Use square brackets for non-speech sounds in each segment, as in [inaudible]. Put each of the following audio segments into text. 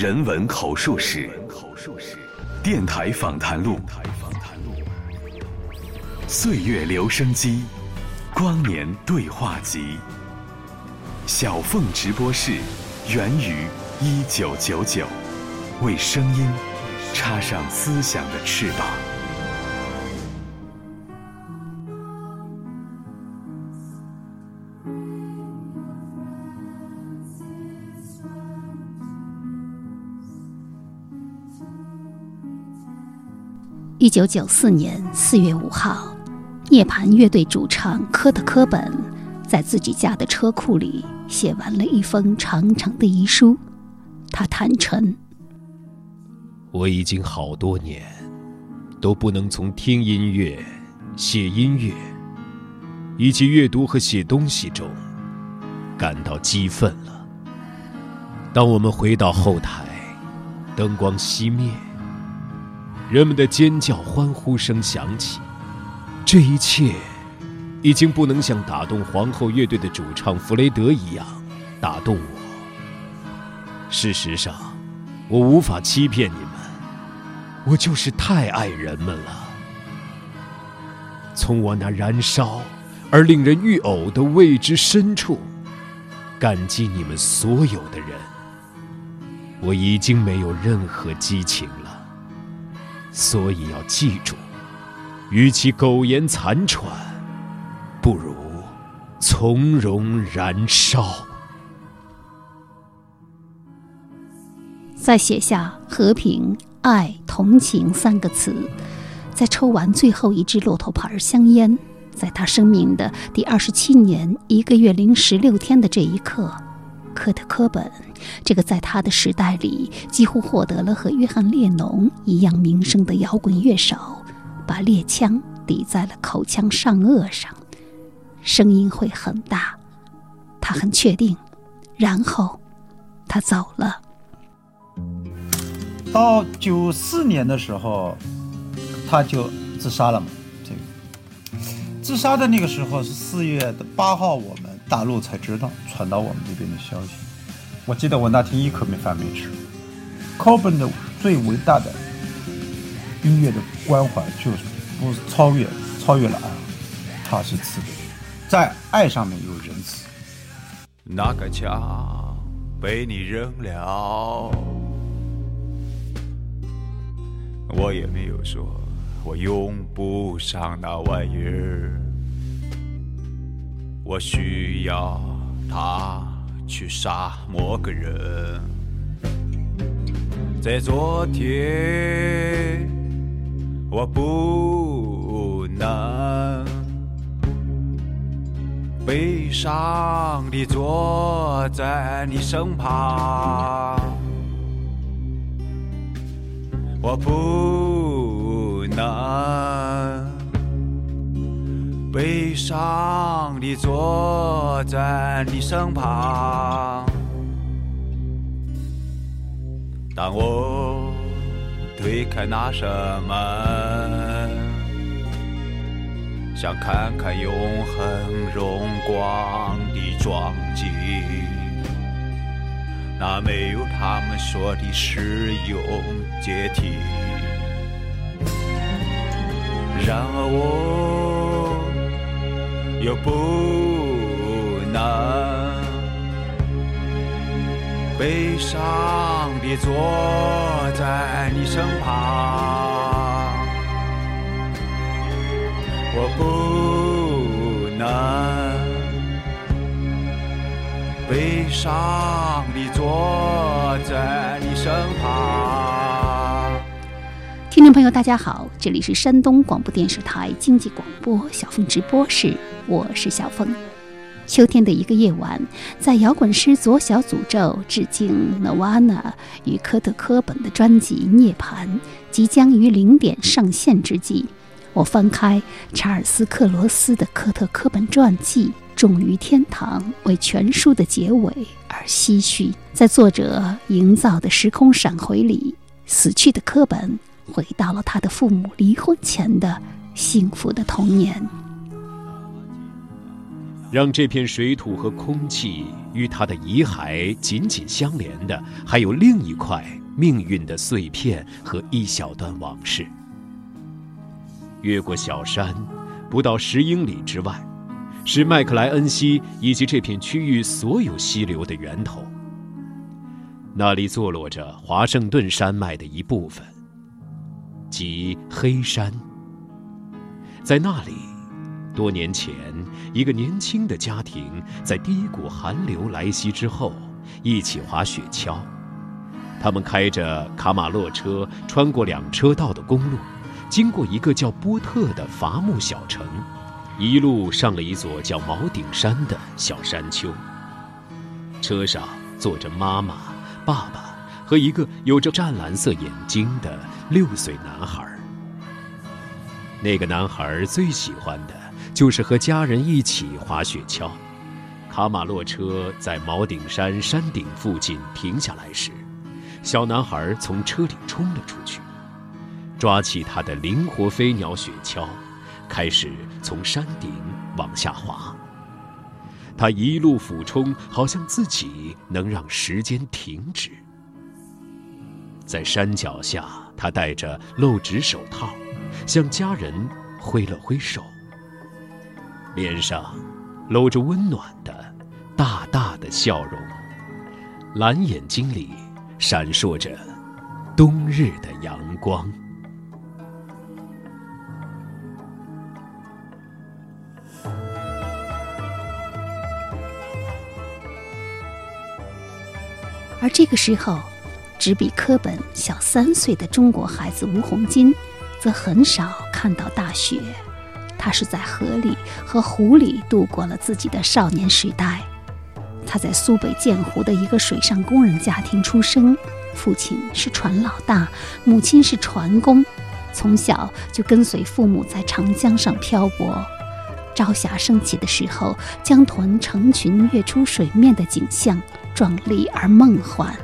人文口述史，电台访谈录，岁月留声机，光年对话集，小凤直播室，源于一九九九，为声音插上思想的翅膀。一九九四年四月五号，涅槃乐队主唱科特·科本在自己家的车库里写完了一封长长的遗书。他坦诚：“我已经好多年都不能从听音乐、写音乐以及阅读和写东西中感到激愤了。当我们回到后台，灯光熄灭。”人们的尖叫、欢呼声响起，这一切已经不能像打动皇后乐队的主唱弗雷德一样打动我。事实上，我无法欺骗你们，我就是太爱人们了。从我那燃烧而令人欲呕的未知深处，感激你们所有的人，我已经没有任何激情。所以要记住，与其苟延残喘，不如从容燃烧。再写下“和平、爱、同情”三个词，在抽完最后一支骆驼牌香烟，在他生命的第二十七年一个月零十六天的这一刻。科特·科本，这个在他的时代里几乎获得了和约翰·列侬一样名声的摇滚乐手，把猎枪抵在了口腔上颚上，声音会很大，他很确定。然后，他走了。到九四年的时候，他就自杀了嘛？这个自杀的那个时候是四月的八号，我们。大陆才知道传到我们这边的消息。我记得我那天一口没饭没吃。科本的最伟大的音乐的关怀就是不超越超越了爱，他是慈悲，在爱上面有仁慈。那个枪被你扔了，我也没有说我用不上那玩意儿。我需要他去杀某个人，在昨天我不能悲伤地坐在你身旁，我不能。悲伤地坐在你身旁，当我推开那扇门，想看看永恒荣光的壮景，那没有他们说的使用阶梯，然而我。又不能悲伤地坐在你身旁，我不能悲伤地坐在你身旁。朋友，大家好，这里是山东广播电视台经济广播小凤直播室。我是小峰。秋天的一个夜晚，在摇滚师左小诅咒致敬 Nirvana 与科特·科本的专辑《涅槃》即将于零点上线之际，我翻开查尔斯·克罗斯的科特·科本传记《重于天堂》为全书的结尾而唏嘘。在作者营造的时空闪回里，死去的科本回到了他的父母离婚前的幸福的童年。让这片水土和空气与他的遗骸紧紧相连的，还有另一块命运的碎片和一小段往事。越过小山，不到十英里之外，是麦克莱恩溪以及这片区域所有溪流的源头。那里坐落着华盛顿山脉的一部分，即黑山。在那里，多年前，一个年轻的家庭在第一股寒流来袭之后，一起滑雪橇。他们开着卡马洛车，穿过两车道的公路。经过一个叫波特的伐木小城，一路上了一座叫毛顶山的小山丘。车上坐着妈妈、爸爸和一个有着湛蓝色眼睛的六岁男孩。那个男孩最喜欢的就是和家人一起滑雪橇。卡马洛车在毛顶山山顶附近停下来时，小男孩从车里冲了出去。抓起他的灵活飞鸟雪橇，开始从山顶往下滑。他一路俯冲，好像自己能让时间停止。在山脚下，他戴着露指手套，向家人挥了挥手，脸上露着温暖的大大的笑容，蓝眼睛里闪烁着冬日的阳光。而这个时候，只比柯本小三岁的中国孩子吴红金，则很少看到大雪。他是在河里和湖里度过了自己的少年时代。他在苏北建湖的一个水上工人家庭出生，父亲是船老大，母亲是船工，从小就跟随父母在长江上漂泊。朝霞升起的时候，江豚成群跃出水面的景象。壮丽而梦幻。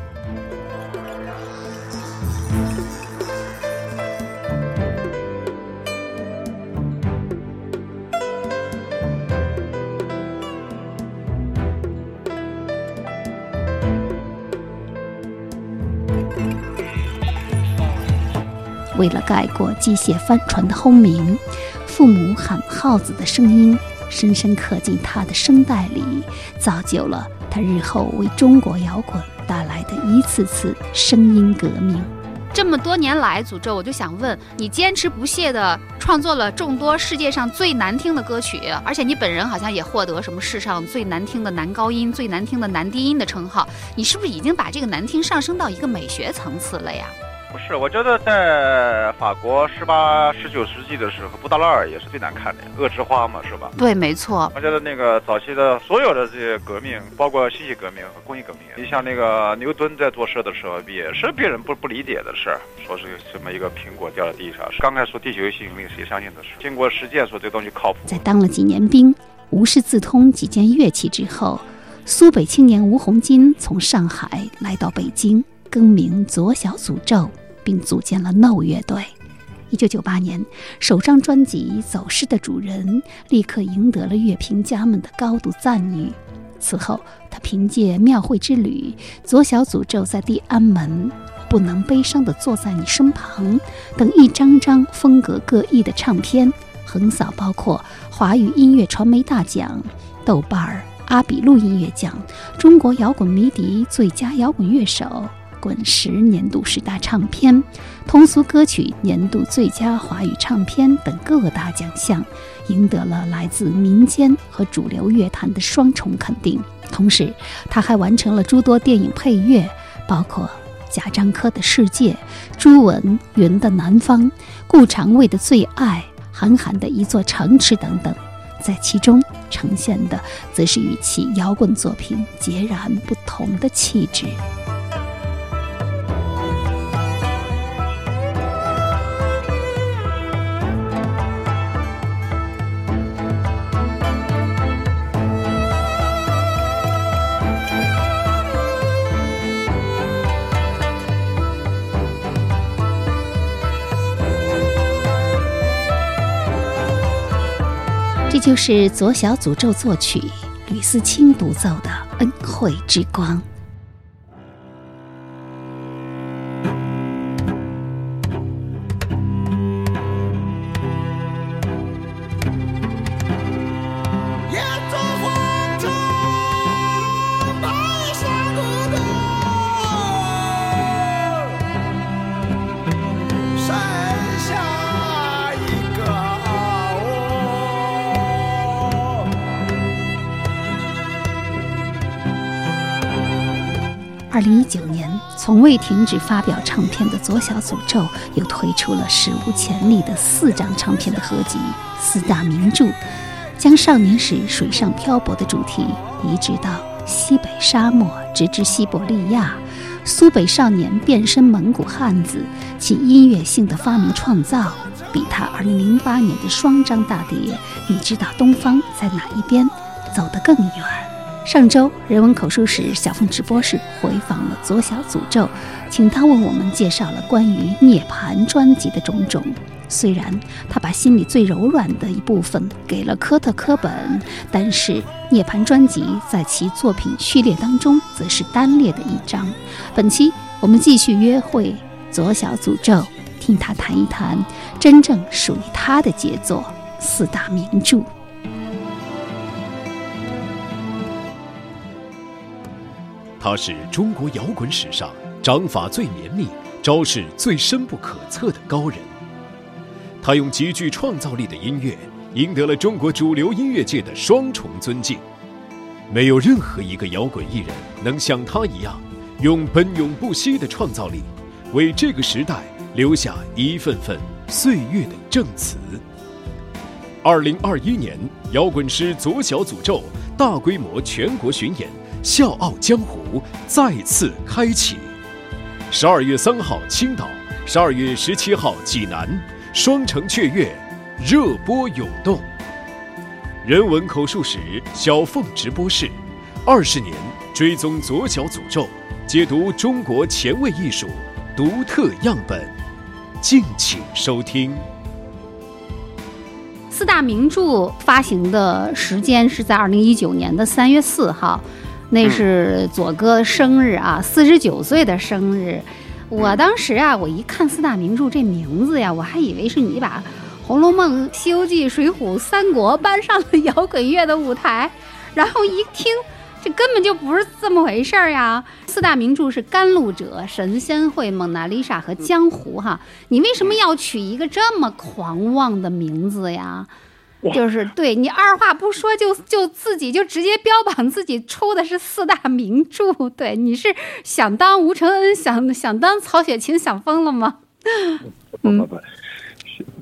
为了盖过机械帆船的轰鸣，父母喊号子的声音深深刻进他的声带里，造就了。他日后为中国摇滚带来的一次次声音革命，这么多年来，诅咒我就想问你，坚持不懈地创作了众多世界上最难听的歌曲，而且你本人好像也获得什么世上最难听的男高音、最难听的男低音的称号，你是不是已经把这个难听上升到一个美学层次了呀？不是，我觉得在法国十八、十九世纪的时候，布达拉尔也是最难看的，恶之花嘛，是吧？对，没错。我觉得那个早期的所有的这些革命，包括信息革命和工业革命，你像那个牛顿在做事的时候，也是别人不不理解的事儿，说是什么一个苹果掉在地上，刚开始说地球有吸引力，谁相信的事？经过实践说这东西靠谱。在当了几年兵，无师自通几件乐器之后，苏北青年吴红金从上海来到北京，更名左小诅咒。并组建了 No 乐队。一九九八年，首张专辑《走失的主人》立刻赢得了乐评家们的高度赞誉。此后，他凭借《庙会之旅》《左小诅咒在地安门》《不能悲伤的坐在你身旁》等一张张风格各异的唱片，横扫包括华语音乐传媒大奖、豆瓣儿、阿比路音乐奖、中国摇滚迷笛最佳摇滚乐手。滚石年度十大唱片、通俗歌曲年度最佳华语唱片等各大奖项，赢得了来自民间和主流乐坛的双重肯定。同时，他还完成了诸多电影配乐，包括贾樟柯的《世界》、朱文云的《南方》、顾长卫的《最爱》、韩寒的《一座城池》等等，在其中呈现的，则是与其摇滚作品截然不同的气质。这就是左小诅咒作曲，吕思清独奏的《恩惠之光》。从未停止发表唱片的左小诅咒又推出了史无前例的四张唱片的合集《四大名著》，将少年时水上漂泊的主题移植到西北沙漠，直至西伯利亚。苏北少年变身蒙古汉子，其音乐性的发明创造，比他二零零八年的双张大碟《你知道东方在哪一边》走得更远。上周人文口述史小凤直播室回访了左小诅咒，请他为我们介绍了关于涅槃专辑的种种。虽然他把心里最柔软的一部分给了科特·科本，但是涅槃专辑在其作品序列当中则是单列的一张。本期我们继续约会左小诅咒，听他谈一谈真正属于他的杰作——四大名著。他是中国摇滚史上掌法最绵密、招式最深不可测的高人。他用极具创造力的音乐赢得了中国主流音乐界的双重尊敬。没有任何一个摇滚艺人能像他一样，用奔涌不息的创造力，为这个时代留下一份份岁月的证词。二零二一年，摇滚师左小诅咒大规模全国巡演。笑傲江湖再次开启，十二月三号青岛，十二月十七号济南，双城雀跃，热播涌动。人文口述史小凤直播室，二十年追踪左脚诅咒，解读中国前卫艺术独特样本，敬请收听。四大名著发行的时间是在二零一九年的三月四号。那是左哥生日啊，四十九岁的生日。我当时啊，我一看四大名著这名字呀，我还以为是你把《红楼梦》《西游记》《水浒》《三国》搬上了摇滚乐的舞台。然后一听，这根本就不是这么回事儿呀！四大名著是《甘露者》《神仙会》《蒙娜丽莎》和《江湖》哈。你为什么要取一个这么狂妄的名字呀？就是对你二话不说就就自己就直接标榜自己出的是四大名著，对你是想当吴承恩想想当曹雪芹想疯了吗？[laughs] 不不不，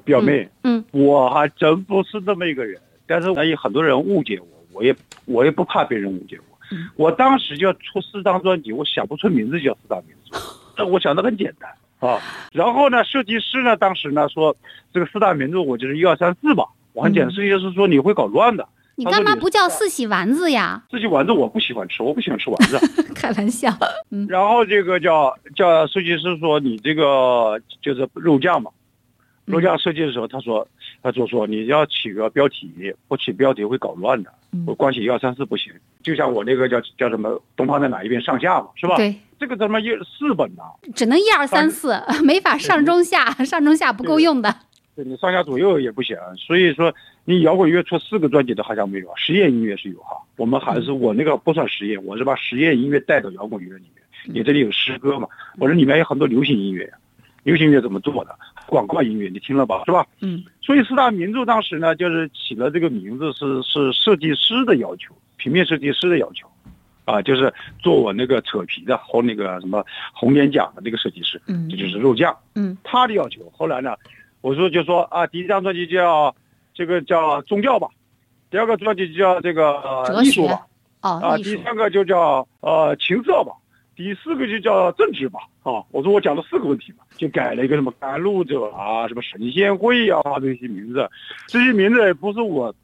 表妹，嗯，我还真不是这么一个人，但是有很多人误解我，我也我也不怕别人误解我。我当时就要出四张专辑，我想不出名字叫四大名著，那我想的很简单啊。然后呢，设计师呢当时呢说这个四大名著我就是一二三四吧。我很简单，就是说你会搞乱的。你干嘛不叫四喜丸子呀？[laughs] 四喜丸子我不喜欢吃，我不喜欢吃丸子。[laughs] 开玩笑。嗯。然后这个叫叫设计师说你这个就是肉酱嘛，肉酱设计的时候他说他就说你要起个标题，不起标题会搞乱的。我光写一二三四不行。就像我那个叫叫什么东方在哪一边上下嘛，是吧？对。这个他妈一四本呐。只能一二三四，[laughs] 没法上中下，上中下不够用的。对你上下左右也不行，所以说你摇滚乐出四个专辑的好像没有，实验音乐是有哈。我们还是我那个不算实验，我是把实验音乐带到摇滚乐里面。你这里有诗歌嘛？我这里面有很多流行音乐，流行音乐怎么做的？广告音乐你听了吧，是吧？嗯。所以四大名著当时呢，就是起了这个名字是是设计师的要求，平面设计师的要求，啊，就是做我那个扯皮的和那个什么红点奖的那个设计师，嗯，这就是肉酱，嗯，他的要求。后来呢？我说就说啊，第一张专辑叫这个叫宗教吧，第二个专辑叫这个艺术吧，啊，第三个就叫呃情色吧，第四个就叫政治吧，啊，我说我讲了四个问题嘛，就改了一个什么甘露者啊，什么神仙会啊这些名字，这些名字也不是我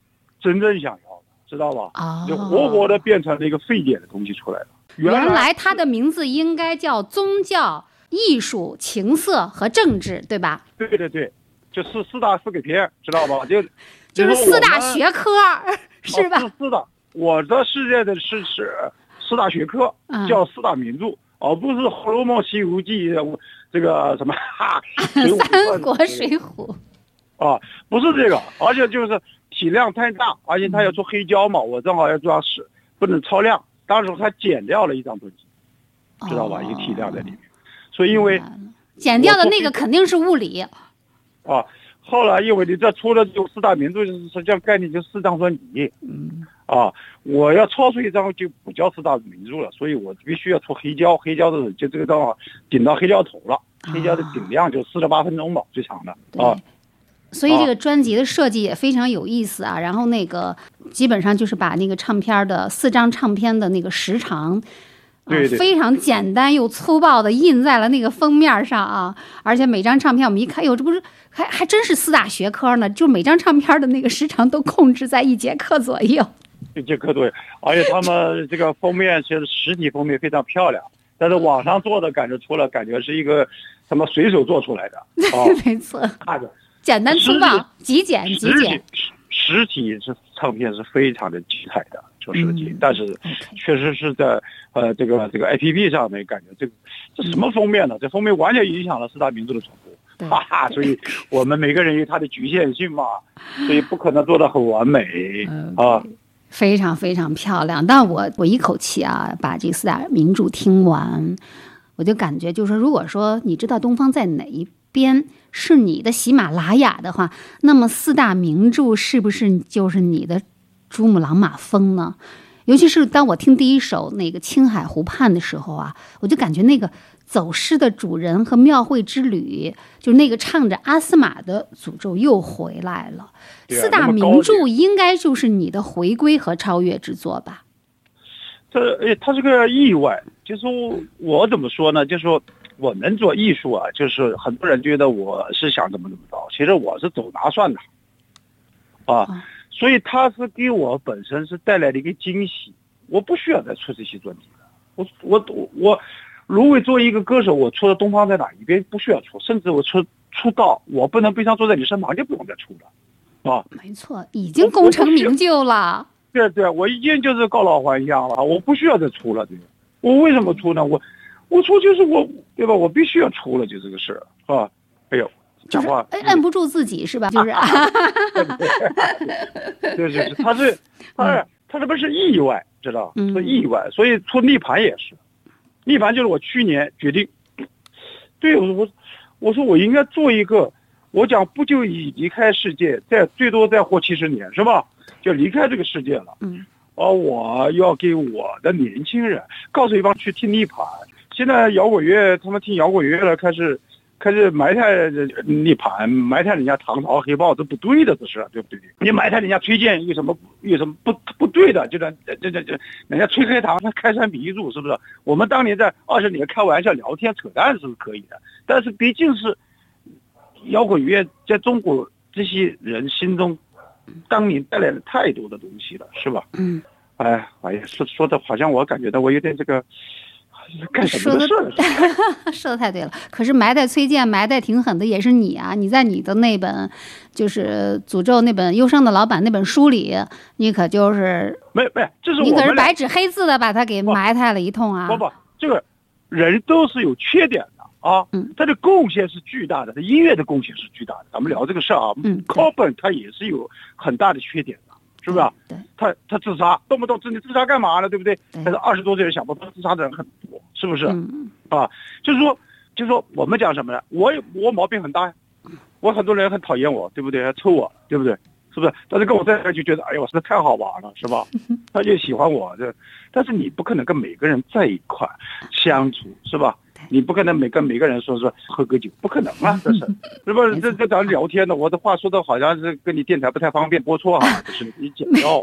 真正想要的，知道吧？啊，就活活的变成了一个沸点的东西出来了。原来他的名字应该叫宗教、艺术、情色和政治，对吧？对对对。就四四大四个片，知道吧？就 [laughs] 就是四大学科，[laughs] 是吧？四大我的世界的是是四大学科，叫四大名著，而不是《红楼梦》《西游记》这个什么 [laughs] 三国水浒。啊，不是这个，而且就是体量太大，而且他要做黑胶嘛，我正好要抓屎，不能超量。当时他剪掉了一张专辑，知道吧？一个体量在里面，所以因为剪掉的那个肯定是物理。啊，后来因为你这出了就四大名著，就是实际上概念就四张专辑。嗯。啊，我要超出一张就不叫四大名著了，所以我必须要出黑胶，黑胶的就这个正好顶到黑胶头了，黑胶的顶量就四十八分钟吧，最长的啊。所以这个专辑的设计也非常有意思啊。然后那个基本上就是把那个唱片的四张唱片的那个时长，对对，非常简单又粗暴的印在了那个封面上啊。而且每张唱片我们一看，哟，这不是还还真是四大学科呢？就每张唱片的那个时长都控制在一节课左右。[laughs] 一节课左右，而且他们这个封面其实实体封面非常漂亮，但是网上做的感觉出了感觉是一个什么随手做出来的 [laughs] 哦，没错，看着。简单粗暴，极简极简。实体是唱片是非常的精彩的，做设计，但是确实是在呃这个这个 A P P 上面感觉这个这什么封面呢？这封面完全影响了四大名著的传播，哈哈。所以我们每个人有他的局限性嘛，所以不可能做的很完美啊。非常非常漂亮，但我我一口气啊把这四大名著听完，我就感觉就是说如果说你知道东方在哪一边。是你的喜马拉雅的话，那么四大名著是不是就是你的珠穆朗玛峰呢？尤其是当我听第一首那个《青海湖畔》的时候啊，我就感觉那个走失的主人和庙会之旅，就那个唱着阿斯玛的诅咒又回来了。四大名著应该就是你的回归和超越之作吧？这诶，它是个意外。就说我怎么说呢？就说。我们做艺术啊，就是很多人觉得我是想怎么怎么着，其实我是走拿算的，啊，所以他是给我本身是带来了一个惊喜，我不需要再出这些专辑了。我我我我，如果作为一个歌手，我出的《东方在哪一边》不需要出，甚至我出出道，我不能悲伤坐在你身旁就不用再出了，啊，没错，已经功成名就了。对对，我已经就是告老还乡了，我不需要再出了，对我为什么出呢？我。我出就是我，对吧？我必须要出了，就这个事儿，是吧？哎呦，讲话摁摁不住自己是吧？就是 [laughs] [laughs] 对对对，他是，他是他这不是意外，知道？是意外，所以出逆盘也是，逆盘就是我去年决定，对我我我说我应该做一个，我讲不就已离开世界，再最多再活七十年是吧？就离开这个世界了，嗯，而我要给我的年轻人告诉一帮去听逆盘。现在摇滚乐，他们听摇滚乐了，开始开始埋汰涅盘，埋汰人家唐朝黑豹，这不对的，这是对不对？你埋汰人家崔健，有什么有什么不不对的？就这这这这，人家崔黑堂他开山鼻祖，是不是？我们当年在二十年开玩笑聊天扯淡是可以的，但是毕竟是摇滚乐在中国这些人心中，当年带来了太多的东西了，是吧？嗯。哎，哎呀，说说的好像我感觉到我有点这个。说的 [laughs] 说的太对了，可是埋汰崔健埋汰挺狠的，也是你啊！你在你的那本就是诅咒那本忧伤的老板那本书里，你可就是没没，这是你可是白纸黑字的把他给埋汰了一通啊！不不，这个人都是有缺点的啊，嗯，他的贡献是巨大的，他音乐的贡献是巨大的。咱们聊这个事儿啊，嗯 c o b n 他也是有很大的缺点。是不是？对，他他自杀，动不动自你自杀干嘛呢？对不对？但是二十多岁人想不通自杀的人很多，是不是？啊，就是说，就是说，我们讲什么呢？我我毛病很大呀，我很多人很讨厌我，对不对？抽我，对不对？是不是？但是跟我在一块就觉得，哎呦，这太好玩了，是吧？[laughs] 他就喜欢我，这，但是你不可能跟每个人在一块相处，是吧？你不可能每跟每个人说说喝个酒，不可能啊！[laughs] 这是，是不是？这这咱聊天呢，我的话说的好像是跟你电台不太方便播出啊，[laughs] 就是你剪掉。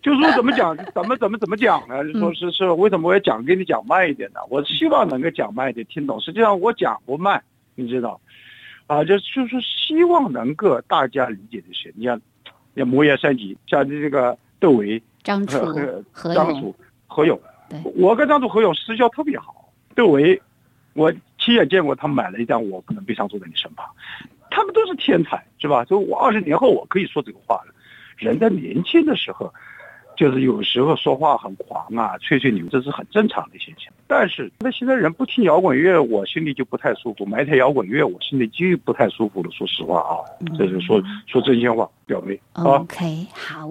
就是说怎么讲，怎么怎么怎么讲呢？说是是为什么我要讲给你讲慢一点呢？我希望能够讲慢一点，听懂。实际上我讲不慢，你知道，啊，就就是希望能够大家理解这些。你像，像魔岩三级，像这个窦唯、张楚、张楚、何勇，我跟张楚、何勇私交特别好，窦唯。我亲眼见过他买了一张，我可能悲伤坐在你身旁，他们都是天才，是吧？就我二十年后我可以说这个话了。人在年轻的时候，就是有时候说话很狂啊，吹吹牛，这是很正常的现象。但是那现在人不听摇滚乐，我心里就不太舒服；买台摇滚乐，我心里就不太舒服了。说实话啊，这是说说真心话，表妹。啊 OK，好。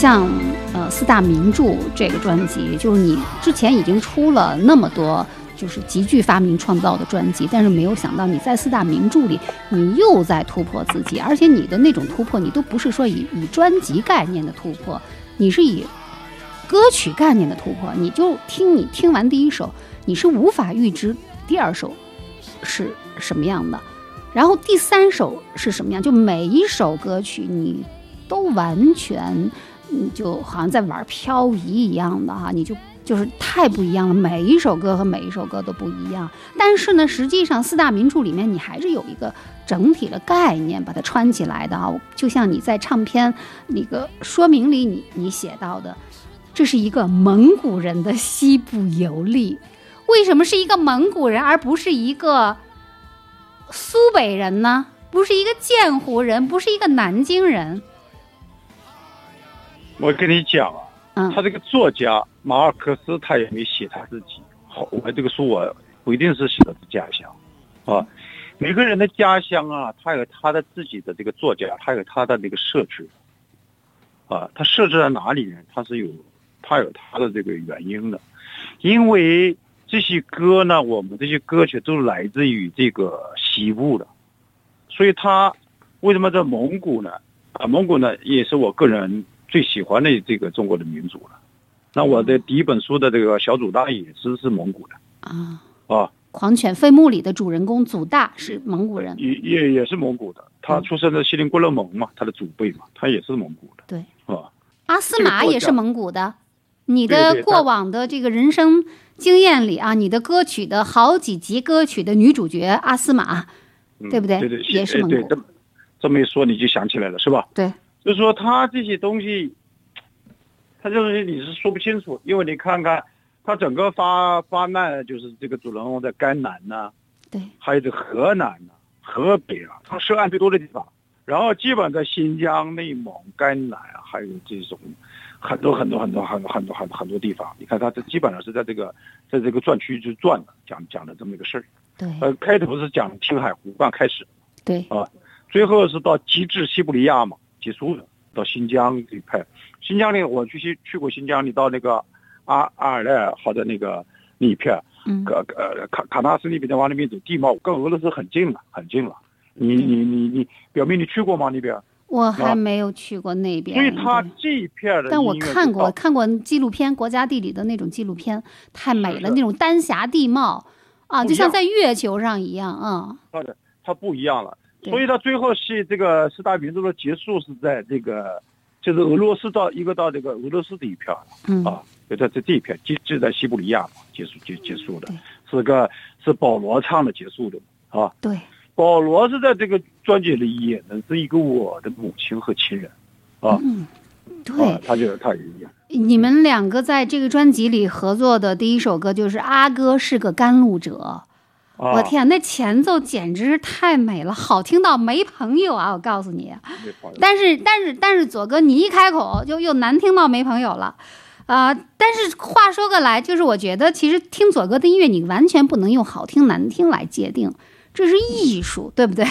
像呃四大名著这个专辑，就是你之前已经出了那么多就是极具发明创造的专辑，但是没有想到你在四大名著里，你又在突破自己，而且你的那种突破，你都不是说以以专辑概念的突破，你是以歌曲概念的突破。你就听你听完第一首，你是无法预知第二首是什么样的，然后第三首是什么样，就每一首歌曲你都完全。你就好像在玩漂移一样的哈，你就就是太不一样了。每一首歌和每一首歌都不一样，但是呢，实际上四大名著里面你还是有一个整体的概念把它串起来的啊。就像你在唱片那个说明里你你写到的，这是一个蒙古人的西部游历。为什么是一个蒙古人而不是一个苏北人呢？不是一个建湖人，不是一个南京人？我跟你讲啊，他这个作家马尔克斯他也没写他自己。好，我这个书我不一定是写的是家乡，啊，每个人的家乡啊，他有他的自己的这个作家，他有他的那个设置，啊，他设置在哪里呢？他是有，他有他的这个原因的，因为这些歌呢，我们这些歌曲都来自于这个西部的，所以他为什么在蒙古呢？啊，蒙古呢也是我个人。最喜欢的这个中国的民族了，那我的第一本书的这个小祖大也是是蒙古的啊啊！狂犬废墓里的主人公祖大是蒙古人，也也也是蒙古的，他出生在锡林郭勒盟嘛，他的祖辈嘛，他也是蒙古的，对啊。阿斯玛也是蒙古的，你的过往的这个人生经验里啊，你的歌曲的好几集歌曲的女主角阿斯玛，对不对？对对，也是蒙古。这么一说，你就想起来了，是吧？对。就是说，他这些东西，他这东西你是说不清楚，因为你看看，他整个发发难，就是这个主人公在甘南呐，对，还有这河南呐、河北啊，他涉案最多的地方。然后基本在新疆、内蒙、甘南啊，还有这种很多很多很多很多很多很多很多地方。你看他这基本上是在这个在这个转区就转的，讲讲的这么一个事儿。对，呃，开头是讲青海湖畔开始，对，啊，最后是到极致西伯利亚嘛。结束了，到新疆这一派，新疆里我去去去过新疆，你到那个阿阿尔泰好的那个那一片，嗯，呃呃卡卡纳斯那边再往那边走，地貌跟俄罗斯很近了，很近了。你你你你，表妹你去过吗？那边？我还没有去过那边。所以它这一片的，但我看过看过纪录片，国家地理的那种纪录片，太美了，那种丹霞地貌啊，就像在月球上一样啊。它的它不一样了。所以到最后是这个四大名著的结束是在这个，就是俄罗斯到一个到这个俄罗斯这一片嗯。啊，就在这这一片，就就在西伯利亚嘛结束结结束的，是个是保罗唱的结束的啊。对，保罗是在这个专辑里演的是一个我的母亲和亲人，啊，对，他就他一样。你们两个在这个专辑里合作的第一首歌就是《阿哥是个甘露者》，我天，那前奏简直是太美了，好听到没朋友啊！我告诉你，但是但是但是左哥你一开口就又难听到没朋友了，啊！但是话说过来，就是我觉得其实听左哥的音乐，你完全不能用好听难听来界定，这是艺术，对不对？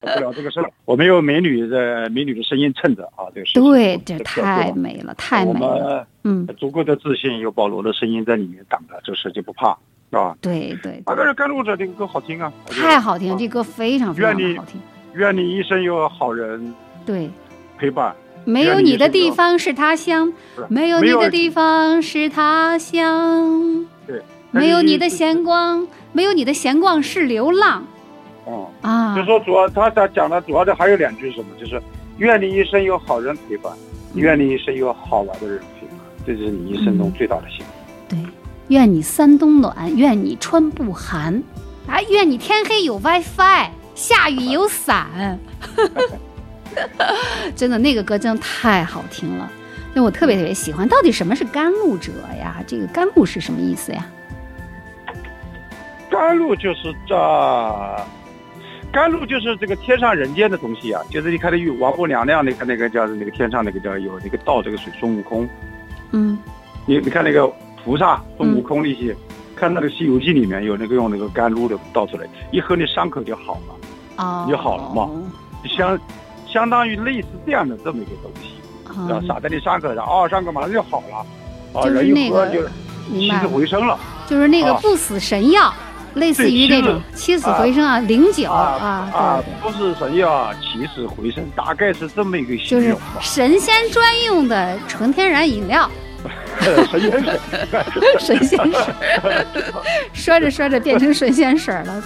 不了这个事儿，我们有美女的美女的声音衬着啊，这个事对，这太美了，太美了。嗯，足够的自信，有保罗的声音在里面挡着，这事就不怕，是吧？对对。那个是甘露者这个歌好听啊，太好听，这歌非常非常好听。愿你一生有好人对。陪伴，没有你的地方是他乡，没有你的地方是他乡，对，没有你的闲逛，没有你的闲逛是流浪。哦。啊，就说主要他他讲的主要的还有两句什么，就是愿你一生有好人陪伴，愿你一生有好玩的人陪伴，这就是你一生中最大的幸福。对，愿你三冬暖，愿你春不寒，啊，愿你天黑有 WiFi，下雨有伞。[laughs] 真的，那个歌真的太好听了，因为我特别特别喜欢。到底什么是甘露者呀？这个甘露是什么意思呀？甘露就是这。甘露就是这个天上人间的东西啊，就是你看那玉王母娘娘那个那个叫那个天上那个叫有那个倒这个水孙悟空，嗯，你你看那个菩萨孙悟空那些，看那个《西游记》里面有那个用那个甘露的倒出来，一喝那伤口就好了，啊，就好了嘛，相相当于类似这样的这么一个东西，啊，撒在你伤口上，哦，伤口马上就好了，啊，人一喝就起死回生了，就是那个不死神药。类似于那种起死回生啊，灵酒啊，啊，不是神药，起死回生，大概是这么一个形容吧。就是神仙专用的纯天然饮料。[laughs] 神仙水，[laughs] 神仙水，[laughs] 说着说着变成神仙水了。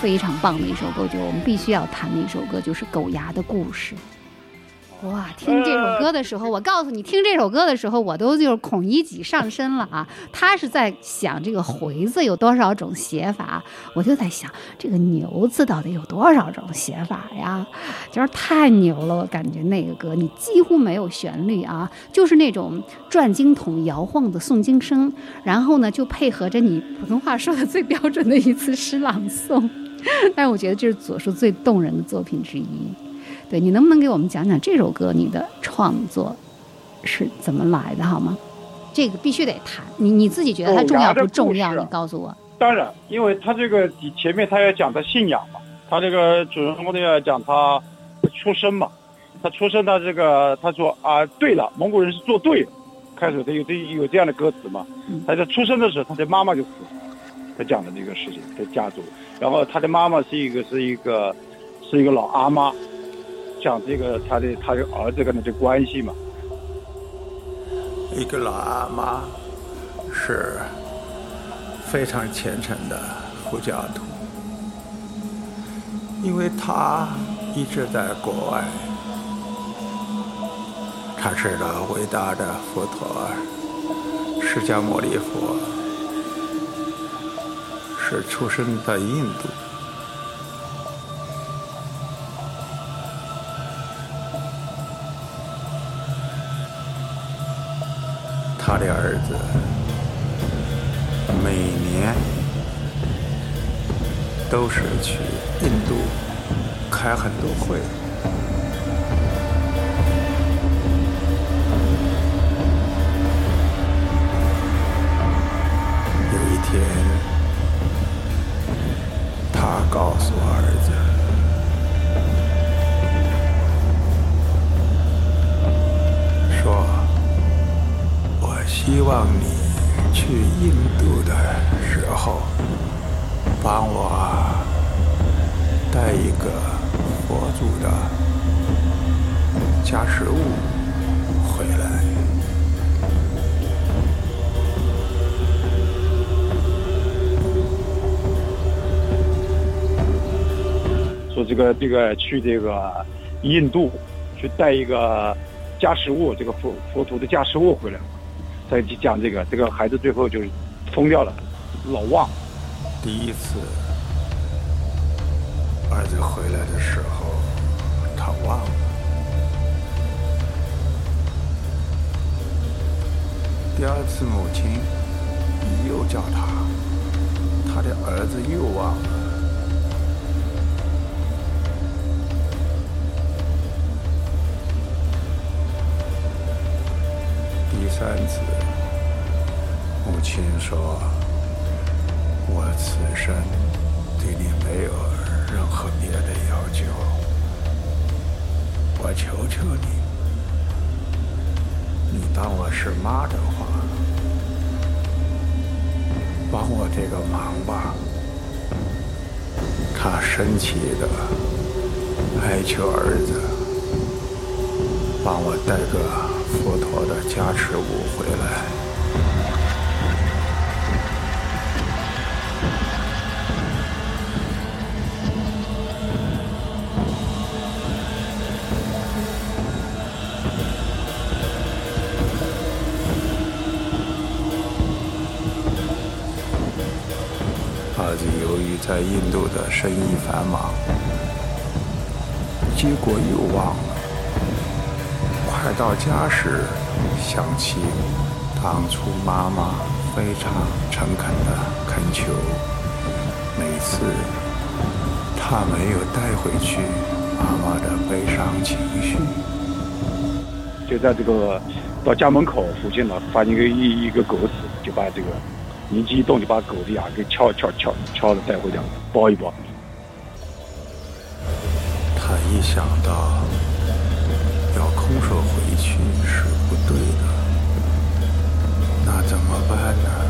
非常棒的一首歌，就我们必须要谈的一首歌，就是《狗牙的故事》。哇，听这首歌的时候，我告诉你，听这首歌的时候，我都就是孔乙己上身了啊！他是在想这个回字有多少种写法，我就在想这个牛字到底有多少种写法呀？就是太牛了，我感觉那个歌你几乎没有旋律啊，就是那种转经筒摇晃的诵经声，然后呢就配合着你普通话说的最标准的一次诗朗诵，[laughs] 但是我觉得这是左叔最动人的作品之一。对你能不能给我们讲讲这首歌你的创作是怎么来的，好吗？这个必须得谈。你你自己觉得它重要不重要？你告诉我。当然，因为他这个前面他要讲他信仰嘛，他这个主人公呢要讲他出生嘛，他出生他这个他说啊，对了，蒙古人是做对了。开始他有这有这样的歌词嘛，他在出生的时候他的妈妈就死了，他讲的这个事情，他家族，然后他的妈妈是一个是一个是一个老阿妈。讲这个他的他的儿子跟他的关系嘛，一个老阿妈是非常虔诚的佛教徒，因为他一直在国外，他是个伟大的佛陀释迦牟尼佛，是出生在印度。他的儿子每年都是去印度开很多会。有一天，告诉儿子说。我希望你去印度的时候，帮我带一个佛祖的加持物回来。说这个这个去这个印度去带一个加持物，这个佛佛陀的加持物回来。再去讲这个，这个孩子最后就是疯掉了，老忘。第一次儿子回来的时候，他忘了。第二次母亲又叫他，他的儿子又忘了。第三次，母亲说：“我此生对你没有任何别的要求，我求求你，你当我是妈的话，帮我这个忙吧。”他生气的哀求儿子，帮我带个。佛陀的加持物回来，儿子由于在印度的生意繁忙，结果又忘了。快到家时，想起当初妈妈非常诚恳的恳求，每次他没有带回去妈妈的悲伤情绪。就在这个到家门口附近了，发现一个一一个狗死，就把这个灵机一动，就把狗的牙给敲敲敲敲了带回家包一包。他一想到。空手回去是不对的，那怎么办呢？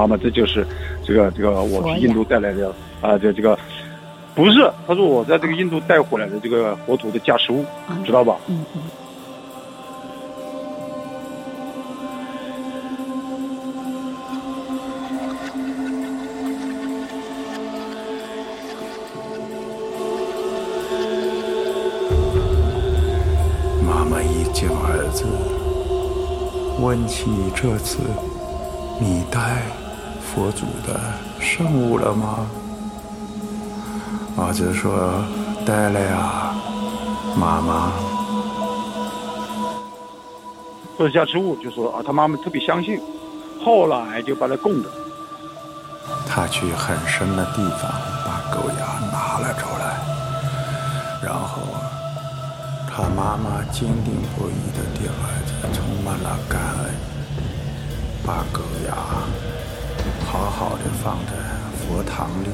妈妈，这就是这个这个我去印度带来的啊，这这个不是，他说我在这个印度带回来的这个佛土的加持物，知道吧？嗯嗯。问起这次你带佛祖的圣物了吗？儿子说带了呀，妈妈。说加持物就说啊，他妈妈特别相信，后来就把它供着。他去很深的地方把狗牙拿了出来，然后。他妈妈坚定不移的对儿子充满了感恩，把狗牙好好的放在佛堂里。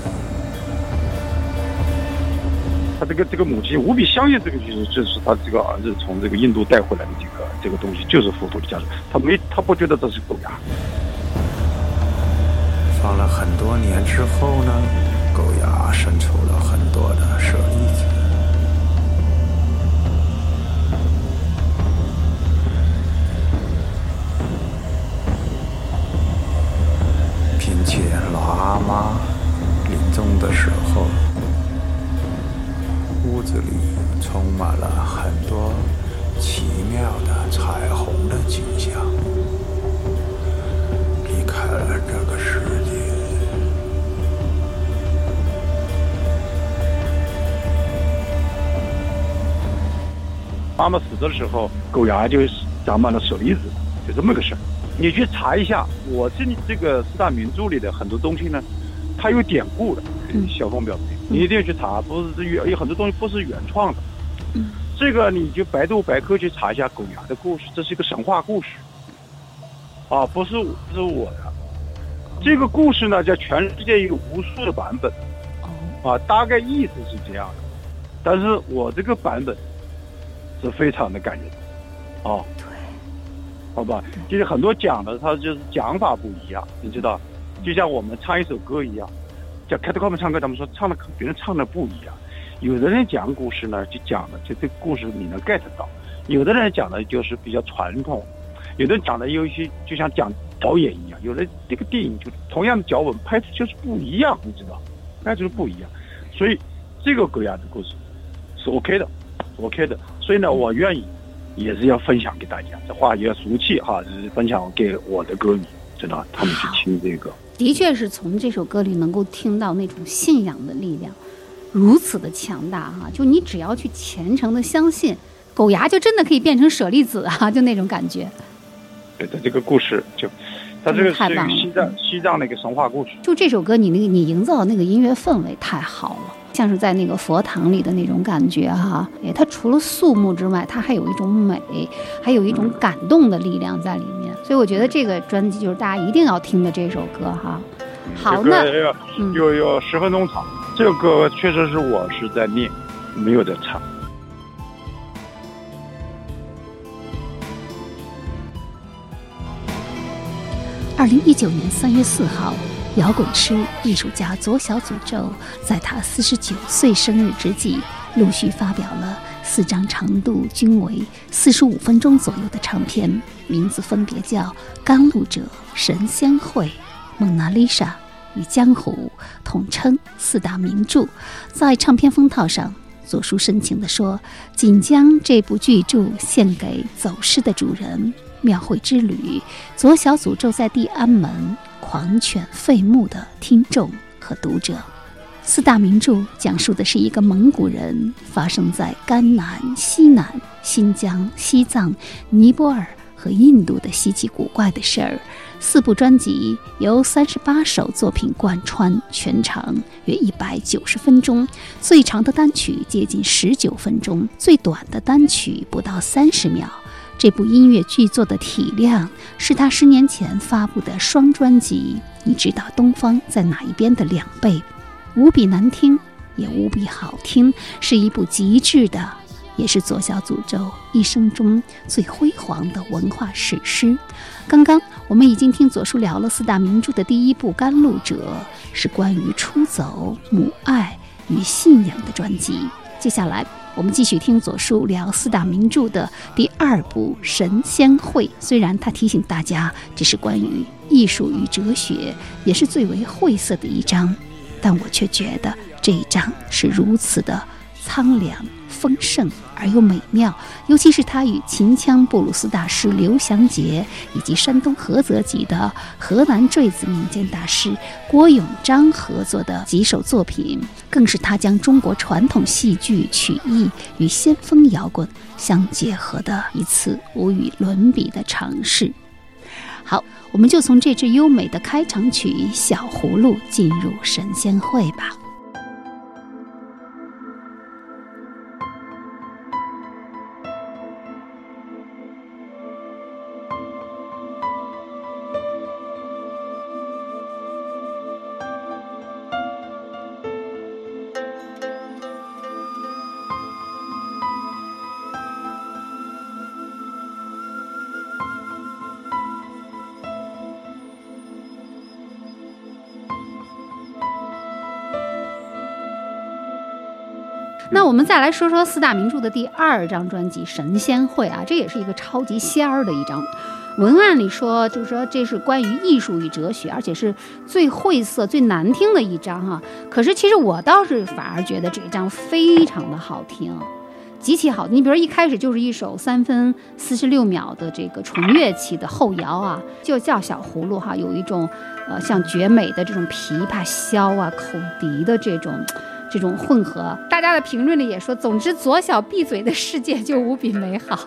他这个这个母亲无比相信这个，就是就是他这个儿子从这个印度带回来的这个这个东西，就是佛陀的家属。他没他不觉得这是狗牙。放了很多年之后呢，狗牙生出了很多的舍利子。妈妈临终的时候，屋子里充满了很多奇妙的彩虹的景象。离开了这个世界，妈妈死的时候，狗牙就长满了舍利子，就这么个事儿。你去查一下，我这里这个四大名著里的很多东西呢，它有典故的。小凤表妹，你一定要去查，不是原有很多东西不是原创的。这个你就百度百科去查一下狗牙的故事，这是一个神话故事。啊，不是不是我的，这个故事呢，在全世界有无数的版本。啊，大概意思是这样的，但是我这个版本是非常的感人。啊。好吧，就是很多讲的，他就是讲法不一样，你知道，就像我们唱一首歌一样，叫开头我们唱歌，咱们说唱的跟别人唱的不一样。有的人讲故事呢，就讲的就这故事你能 get 到；有的人讲的就是比较传统，有的人讲的有一些就像讲导演一样，有的这个电影就同样的脚本拍的就是不一样，你知道，那就是不一样。所以这个狗牙的故事是 OK 的，OK 的。所以呢，我愿意。也是要分享给大家，这话也要俗气哈，是分享给我的歌迷，知道他们去听这个。的确是从这首歌里能够听到那种信仰的力量，如此的强大哈！就你只要去虔诚的相信，狗牙就真的可以变成舍利子啊，就那种感觉。对的，这个故事就，它这个是西藏西藏的一个神话故事。就这首歌，你那个你营造的那个音乐氛围太好了。像是在那个佛堂里的那种感觉哈，哎，它除了肃穆之外，它还有一种美，还有一种感动的力量在里面。所以我觉得这个专辑就是大家一定要听的这首歌哈。好，那有有十分钟长，这个歌确实是我是在念，没有在唱。二零一九年三月四号。摇滚师、艺术家左小诅咒，在他四十九岁生日之际，陆续发表了四张长度均为四十五分钟左右的唱片，名字分别叫《甘露者》《神仙会》《蒙娜丽莎》与《江湖》，统称四大名著。在唱片封套上，左叔深情地说：“仅将这部巨著献给走失的主人。”庙会之旅，左小诅咒在地安门。狂犬吠目的听众和读者。四大名著讲述的是一个蒙古人发生在甘南、西南、新疆、西藏、尼泊尔和印度的稀奇古怪的事儿。四部专辑由三十八首作品贯穿，全长约一百九十分钟，最长的单曲接近十九分钟，最短的单曲不到三十秒。这部音乐剧作的体量是他十年前发布的双专辑《你知道东方在哪一边》的两倍。无比难听，也无比好听，是一部极致的，也是左小诅咒一生中最辉煌的文化史诗。刚刚我们已经听左叔聊了四大名著的第一部《甘露者》，是关于出走、母爱与信仰的专辑。接下来我们继续听左叔聊四大名著的第二部《神仙会》。虽然他提醒大家，这是关于艺术与哲学，也是最为晦涩的一章。但我却觉得这一章是如此的苍凉、丰盛而又美妙，尤其是他与秦腔布鲁斯大师刘祥杰以及山东菏泽籍的河南坠子民间大师郭永章合作的几首作品，更是他将中国传统戏剧曲艺与先锋摇滚相结合的一次无与伦比的尝试。好。我们就从这支优美的开场曲《小葫芦》进入神仙会吧。我们再来说说四大名著的第二张专辑《神仙会》啊，这也是一个超级仙儿的一张。文案里说，就是说这是关于艺术与哲学，而且是最晦涩、最难听的一张哈。可是其实我倒是反而觉得这张非常的好听，极其好听。你比如一开始就是一首三分四十六秒的这个纯乐器的后摇啊，就叫小葫芦哈，有一种呃像绝美的这种琵琶、箫啊、口笛的这种。这种混合，大家的评论里也说，总之左小闭嘴的世界就无比美好。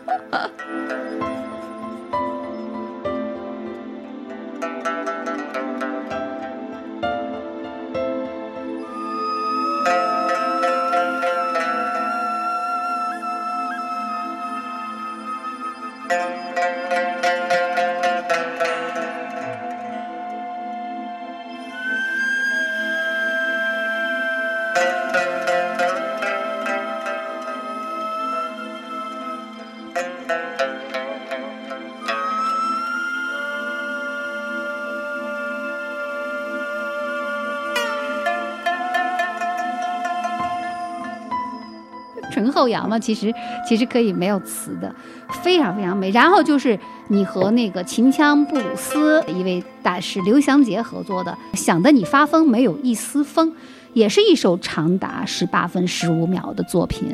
陈后摇嘛，其实其实可以没有词的，非常非常美。然后就是你和那个秦腔布鲁斯一位大师刘祥杰合作的，想得你发疯没有一丝风，也是一首长达十八分十五秒的作品。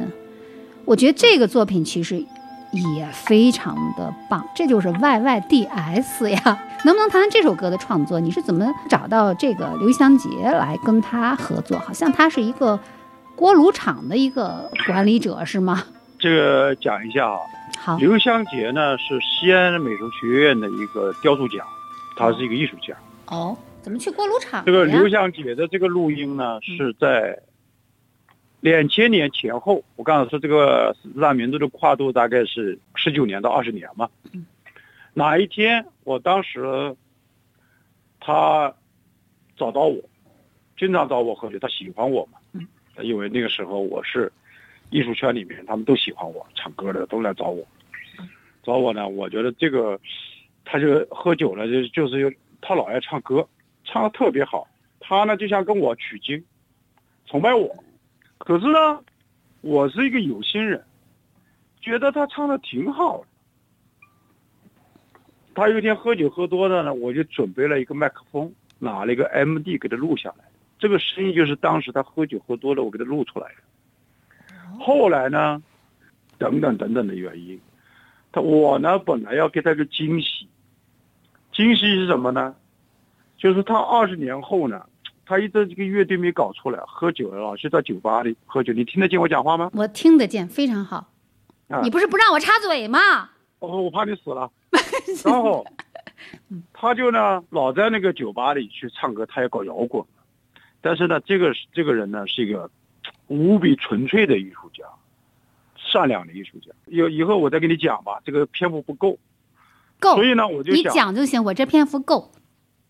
我觉得这个作品其实也非常的棒，这就是 Y Y D S 呀。能不能谈谈这首歌的创作？你是怎么找到这个刘祥杰来跟他合作？好像他是一个。锅炉厂的一个管理者是吗？这个讲一下啊。好，刘香杰呢是西安美术学院的一个雕塑家，他是一个艺术家。哦，怎么去锅炉厂？这个刘香杰的这个录音呢是在两千年前后。我刚才说这个四大名著的跨度大概是十九年到二十年嘛。嗯。哪一天我当时他找到我，经常找我喝酒，他喜欢我嘛。因为那个时候我是艺术圈里面，他们都喜欢我，唱歌的都来找我，找我呢。我觉得这个他就喝酒了，就就是他老爱唱歌，唱的特别好。他呢就想跟我取经，崇拜我。可是呢，我是一个有心人，觉得他唱的挺好的。他有一天喝酒喝多了呢，我就准备了一个麦克风，拿了一个 M D 给他录下来。这个声音就是当时他喝酒喝多了，我给他录出来的。后来呢，等等等等的原因，他我呢本来要给他个惊喜，惊喜是什么呢？就是他二十年后呢，他一直这个乐队没搞出来，喝酒了老是在酒吧里喝酒。你听得见我讲话吗？我听得见，非常好。你不是不让我插嘴吗？哦，我怕你死了。[laughs] 然后，他就呢老在那个酒吧里去唱歌，他也搞摇滚。但是呢，这个这个人呢是一个无比纯粹的艺术家，善良的艺术家。以以后我再跟你讲吧，这个篇幅不够。够。所以呢，我就你讲就行，我这篇幅够。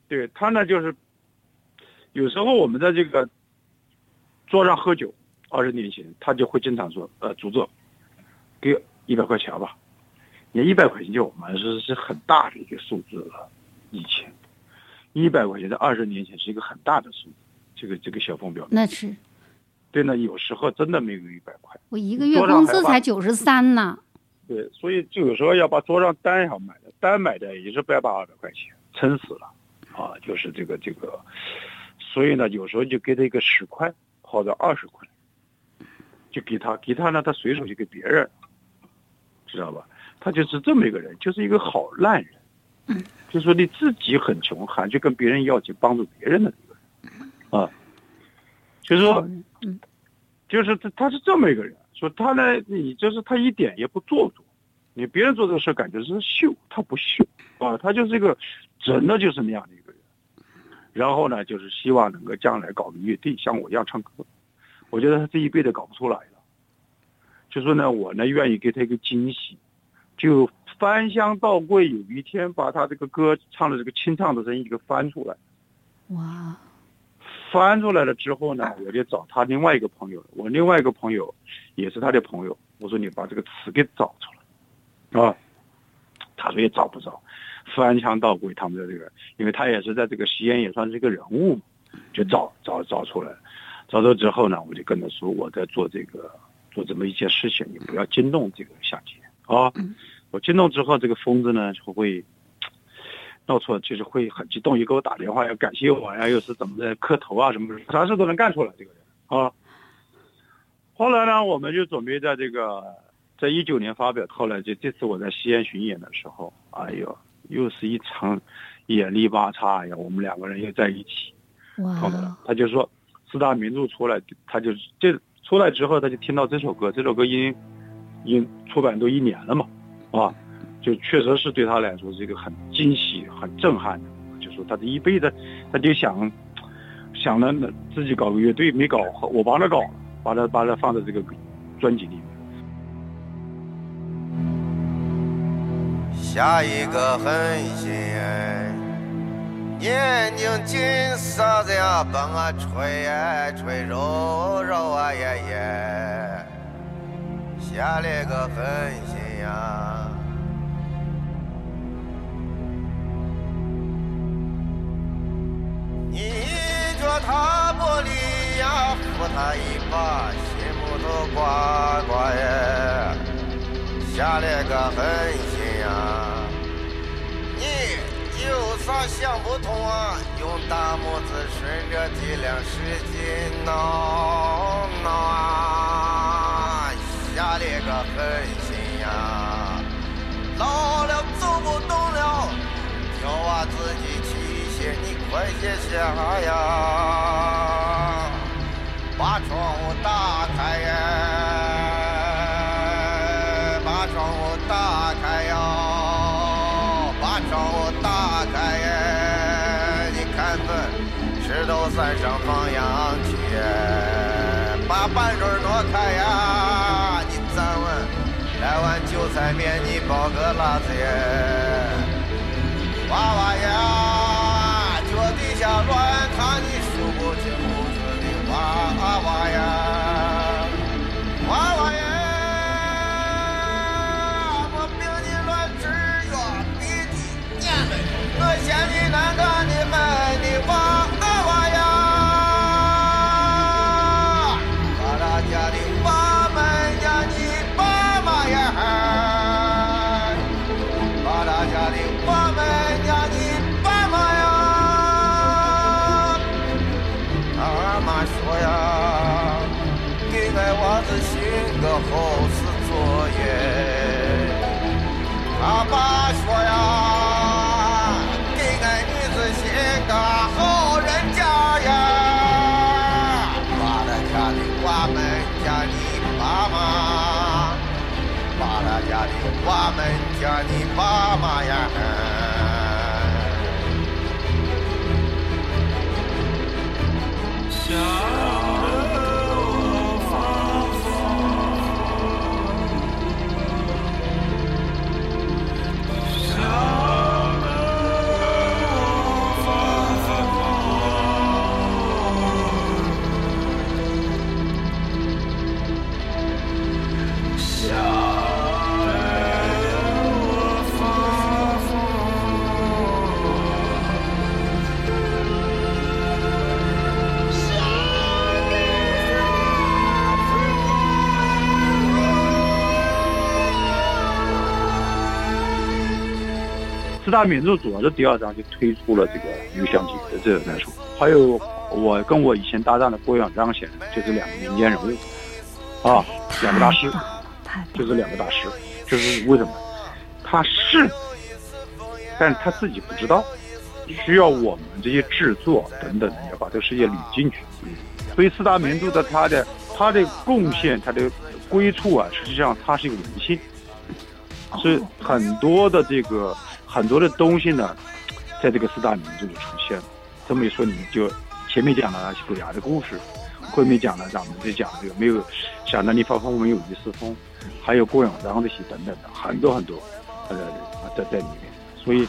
对他呢，就是有时候我们在这个桌上喝酒，二十年前他就会经常说：“呃，主子给一百块钱吧。”你一百块钱就我们是是很大的一个数字了。以前一百块钱在二十年前是一个很大的数字。这个这个小凤表那是对呢，有时候真的没有一百块。我一个月工资才九十三呢。对，所以就有时候要把桌上单上买的单买的也是百把二百块钱，撑死了。啊，就是这个这个，所以呢，有时候就给他一个十块或者二十块，就给他，给他呢，他随手就给别人，知道吧？他就是这么一个人，就是一个好烂人。嗯，就说你自己很穷，还去跟别人要去帮助别人的人，啊，就是说，嗯，就是他他是这么一个人，说他呢，你就是他一点也不做作，你别人做这个事感觉是秀，他不秀啊，他就是一个真的就是那样的一个人。然后呢，就是希望能够将来搞个乐队，像我一样唱歌。我觉得他这一辈子搞不出来了。就说呢，我呢愿意给他一个惊喜，就翻箱倒柜，有一天把他这个歌唱的这个清唱的声音给翻出来。哇！翻出来了之后呢，我就找他另外一个朋友，我另外一个朋友也是他的朋友，我说你把这个词给找出来，啊，他说也找不着。翻墙倒柜，他们的这个，因为他也是在这个西安也算是一个人物，就找找找出来了，找到之后呢，我就跟他说，我在做这个做这么一件事情，你不要惊动这个夏姐啊。我惊动之后，这个疯子呢就会到处就是会很激动，又给我打电话要感谢我呀，又是怎么的磕头啊什么，啥事都能干出来这个人啊。后来呢，我们就准备在这个在一九年发表，后来就这次我在西安巡演的时候，哎呦。又是一场眼力巴叉呀！我们两个人又在一起，哇！他就说四大名著出来，他就这出来之后，他就听到这首歌，这首歌已经已经出版都一年了嘛，啊，就确实是对他来说是一个很惊喜、很震撼的。就说他这一辈子，他就想想了自己搞个乐队没搞，我帮他搞，把他把他放在这个专辑里。面。下一个狠心，眼睛金色子呀，帮我吹呀吹揉揉啊耶耶，下了个狠心呀，你脚踏玻璃呀，扶他一把，心木头刮刮耶，下了个狠心呀。你有啥想不通啊？用大拇指顺着脊梁使劲挠挠啊，下了个狠心呀！老了走不动了，跳啊自己去快些下呀！把窗户打开耶！把窗户打开呀！把窗户打开耶！你看这石头山上放羊去耶！把板砖挪开呀！你再问，来碗韭菜面，你包个辣子耶？娃娃呀！你爸妈呀。大名著主要是第二章就推出了这个刘湘杰的这个来说，还有我跟我以前搭档的郭永章先生，就是两个民间人物，啊，两个大师，就是两个大师，就是为什么？他是，但是他自己不知道，需要我们这些制作等等要把这个世界捋进去。所以四大名著的他的他的贡献，他的归处啊，实际上它是一个人性，是很多的这个。很多的东西呢，在这个四大名著里出现了。这么一说，你就前面讲了西伯利亚的故事，后面讲了咱们这讲这个没有想到你发疯没有一丝风，还有郭永章的戏等等的很多很多，呃，在在里面。所以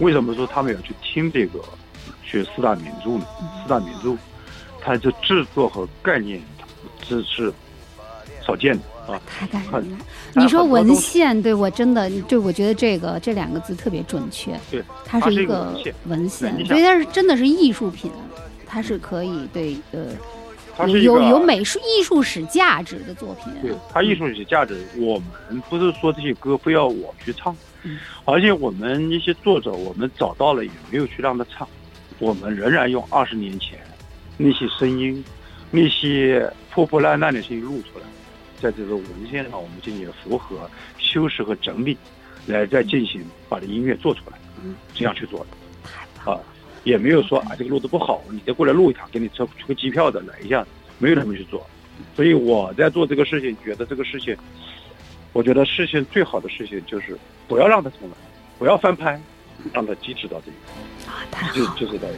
为什么说他们要去听这个学四大名著呢？四大名著，它的制作和概念，这是少见的。太感人了！你说文献，对我真的，对我觉得这个这两个字特别准确。对，它是一个文献，所以它是真的是艺术品，它是可以对呃，有有美术艺术史价值的作品。对，它艺术史价值，我们不是说这些歌非要我去唱，而且我们一些作者，我们找到了也没有去让他唱，我们仍然用二十年前那些声音，那些破破烂烂的声音录出来。在这个文献上，我们进行符合、修饰和整理，来再进行把这音乐做出来，这样去做的，啊，也没有说啊这个录的不好，你再过来录一趟，给你出出个机票的来一下，没有那么去做。所以我在做这个事情，觉得这个事情，我觉得事情最好的事情就是不要让它重来，不要翻拍，让它机制到这个，啊，太好，就就是这一个，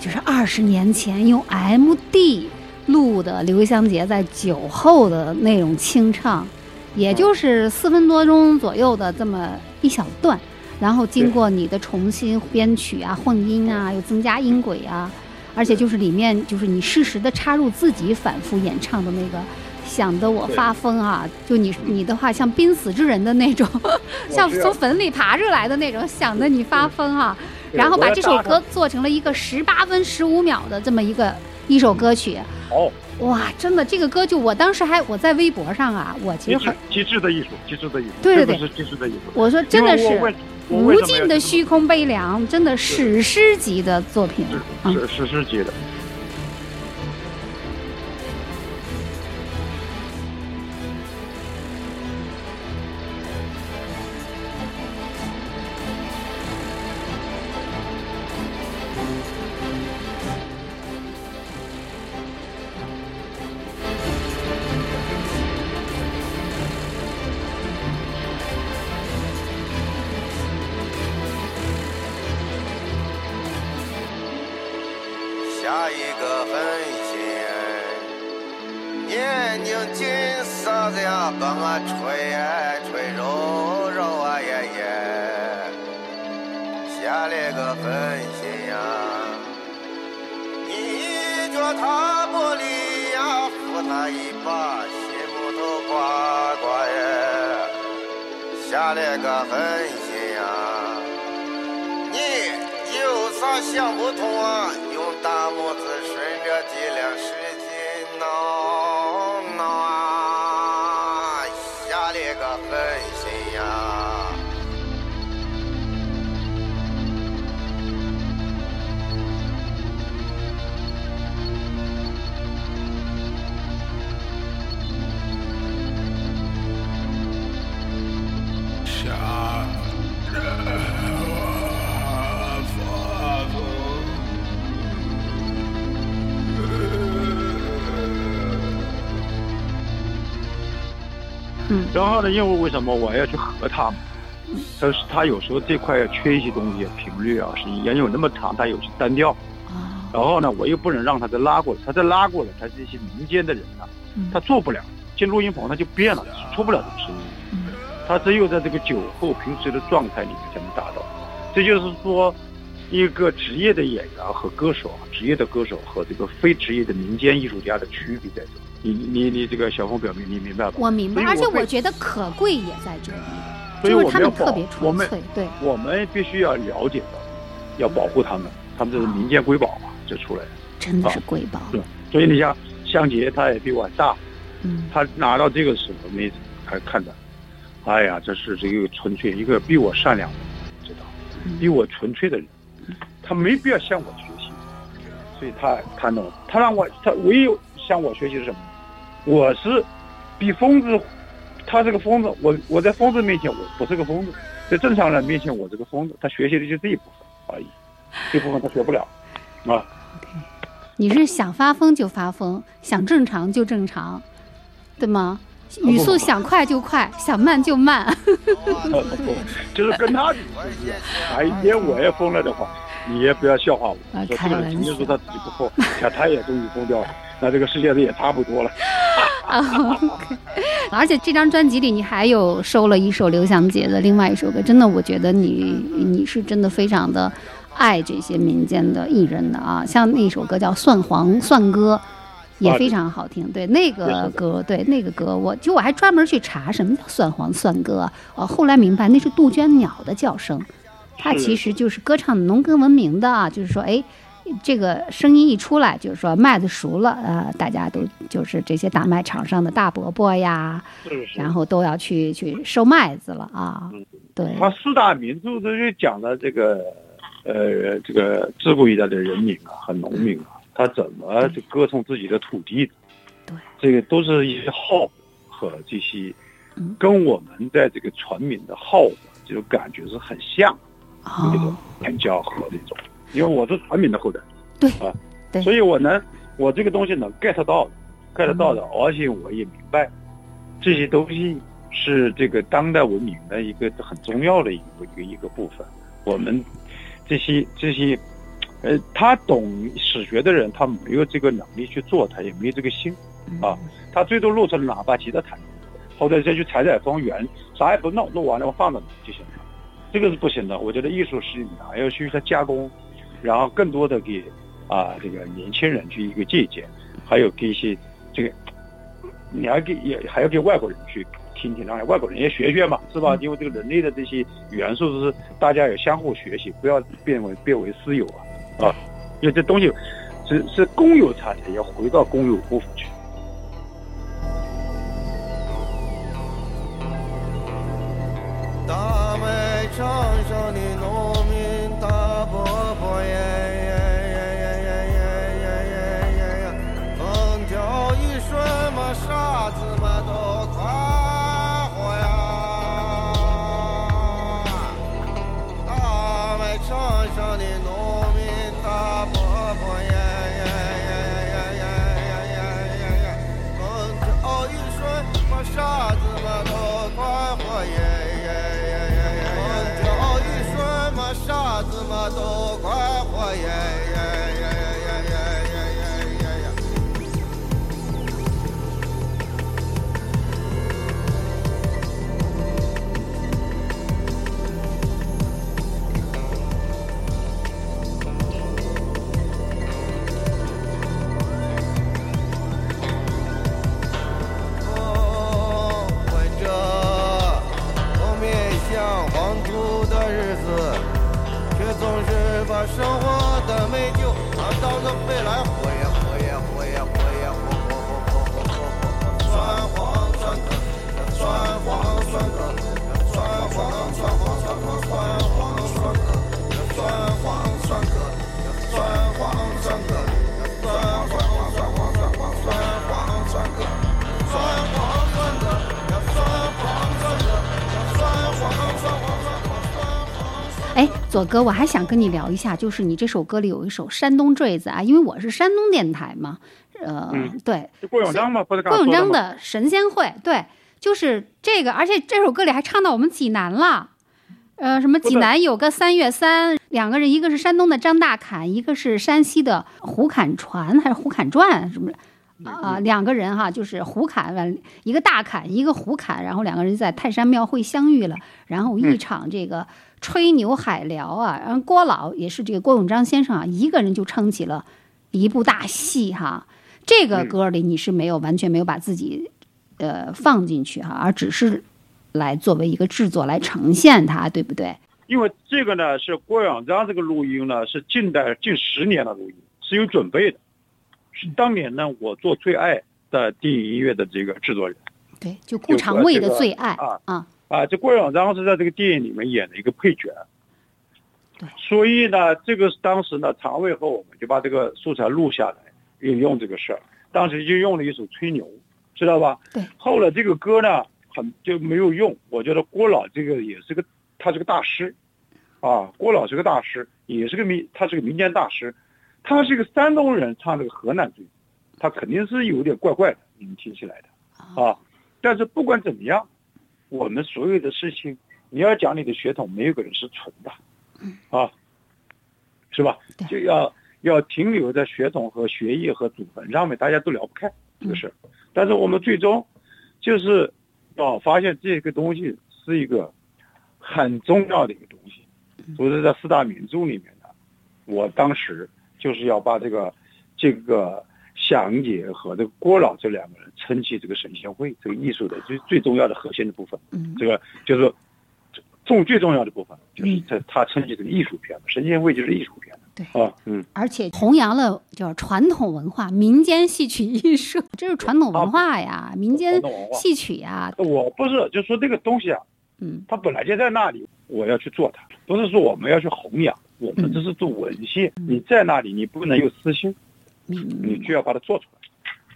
就是二十年前用 M D。录的刘香杰在酒后的那种清唱，也就是四分多钟左右的这么一小段，然后经过你的重新编曲啊、混音啊，又增加音轨啊，而且就是里面就是你适时的插入自己反复演唱的那个，想得我发疯啊！就你你的话像濒死之人的那种，[laughs] 像从坟里爬出来的那种，想得你发疯啊！然后把这首歌做成了一个十八分十五秒的这么一个。一首歌曲，哦，哇，真的，这个歌就我当时还我在微博上啊，我其实很极致的艺术，极致的艺术，对对对，是极致的艺术。我说真的是无尽的虚空悲凉，真的史诗级的作品，是史诗级的。下一个分心眼睛金色子呀把我吹呀吹揉揉啊耶耶下了个狠心呀你一脚踏玻璃呀扶他一把心头挂挂呀。下了个狠心咋想不通啊用大拇指顺着脊梁使劲挠挠啊。然后呢？因为为什么我要去和他们？但是他有时候这块缺一些东西，频率啊，时间有那么长，他有些单调。然后呢，我又不能让他再拉过来，他再拉过来，他这些民间的人呢，他做不了。进录音棚他就变了，出不了这个声音。他只有在这个酒后平时的状态里面才能达到。这就是说，一个职业的演员和歌手，职业的歌手和这个非职业的民间艺术家的区别在这。你你你这个小峰表明你明白吧？我明白，而且我觉得可贵也在这里，所以我们特别纯粹。对，我们必须要了解到，要保护他们，他们这是民间瑰宝嘛，就出来了，真的是瑰宝。对，所以你像香杰，他也比我大。嗯，他拿到这个时候，没还看到，哎呀，这是这个纯粹一个比我善良的，知道，比我纯粹的人，他没必要向我学习，所以他他能，他让我他唯一向我学习是什么？我是比疯子，他是个疯子，我我在疯子面前我不是个疯子，在正常人面前我是个疯子，他学习的就这一部分而已，这部分他学不了，啊。你是想发疯就发疯，想正常就正常。对吗？语速想快就快，想慢就慢。[laughs] 就是跟他比，哪一天我也疯了的话，你也不要笑话我。说这个人曾经说他自己不疯，[laughs] 看他也终于疯掉了，那这个世界上也差不多了。[laughs] 而且这张专辑里，你还有收了一首刘翔杰的另外一首歌，真的，我觉得你你是真的非常的爱这些民间的艺人的啊，像那首歌叫《蒜黄蒜歌》。也非常好听，对那个歌，对那个歌，我就我还专门去查什么叫蒜黄蒜歌，呃，后来明白那是杜鹃鸟的叫声，它其实就是歌唱农耕文明的啊，就是说，哎，这个声音一出来，就是说麦子熟了，呃，大家都就是这些大麦场上的大伯伯呀，然后都要去去收麦子了啊，对。他四大名著都是讲的这个，呃，这个自古以来的人民啊和农民啊。他怎么就歌颂自己的土地的？对，这个都是一些号和这些，跟我们在这个传民的号这种感觉是很像，那种很交合那种。因为我是传民的后代，对啊，所以我能，我这个东西能 get 到，get 到的，而且我也明白，这些东西是这个当代文明的一个很重要的一个一个一个部分。我们这些这些。呃，他懂史学的人，他没有这个能力去做，他也没有这个心，啊，他最多录成喇叭吉的弹，或者再去采采风源，啥也不弄，弄完了我放着就行了，这个是不行的。我觉得艺术是你还要去它加工，然后更多的给啊这个年轻人去一个借鉴，还有给一些这个，你还给也还要给外国人去听听，让外国人也学学嘛，是吧？因为这个人类的这些元素是大家要相互学习，不要变为变为私有啊。啊，因为这东西是是公有财产，要回到公有部分去。左哥，我还想跟你聊一下，就是你这首歌里有一首《山东坠子》啊，因为我是山东电台嘛，呃，对，郭永章嘛，郭永章的《神仙会》，对，就是这个，而且这首歌里还唱到我们济南了，呃，什么济南有个三月三，两个人，一个是山东的张大侃，一个是山西的胡侃传还是胡侃传什么？啊，两个人哈，就是胡侃，一个大侃，一个胡侃，然后两个人在泰山庙会相遇了，然后一场这个吹牛海聊啊，然后郭老也是这个郭永章先生啊，一个人就撑起了一部大戏哈。这个歌里你是没有完全没有把自己呃放进去哈，而只是来作为一个制作来呈现它，对不对？因为这个呢是郭永章这个录音呢是近代近十年的录音，是有准备的。是当年呢，我做最爱的电影音乐的这个制作人，对，就顾长卫的最爱啊啊啊！这郭永章是在这个电影里面演的一个配角，所以呢，这个当时呢，常委和我们就把这个素材录下来，引用这个事儿，当时就用了一首《吹牛》，知道吧？对。后来这个歌呢，很就没有用。我觉得郭老这个也是个，他是个大师，啊，郭老是个大师，也是个民，他是个民间大师。他是一个山东人唱这个河南剧，他肯定是有点怪怪的，你们听起来的啊。但是不管怎么样，我们所有的事情，你要讲你的血统，没有个人是纯的，啊，是吧？就要要停留在血统和学业和祖坟上面，大家都聊不开这个事儿。但是我们最终就是要发现这个东西是一个很重要的一个东西，不是在四大名著里面呢。我当时。就是要把这个，这个祥姐和这个郭老这两个人撑起这个神仙会这个艺术的最最重要的核心的部分。嗯，这个就是重最重要的部分，就是他他撑起这个艺术片神仙会就是艺术片对。啊，嗯，而且弘扬了叫传统文化、民间戏曲艺术，[laughs] 这是传统文化呀，民间戏曲呀。我不是，就说这个东西啊，嗯，它本来就在那里，我要去做它，不是说我们要去弘扬。我们这是做文献，你在那里，你不能有私心，你就要把它做出来，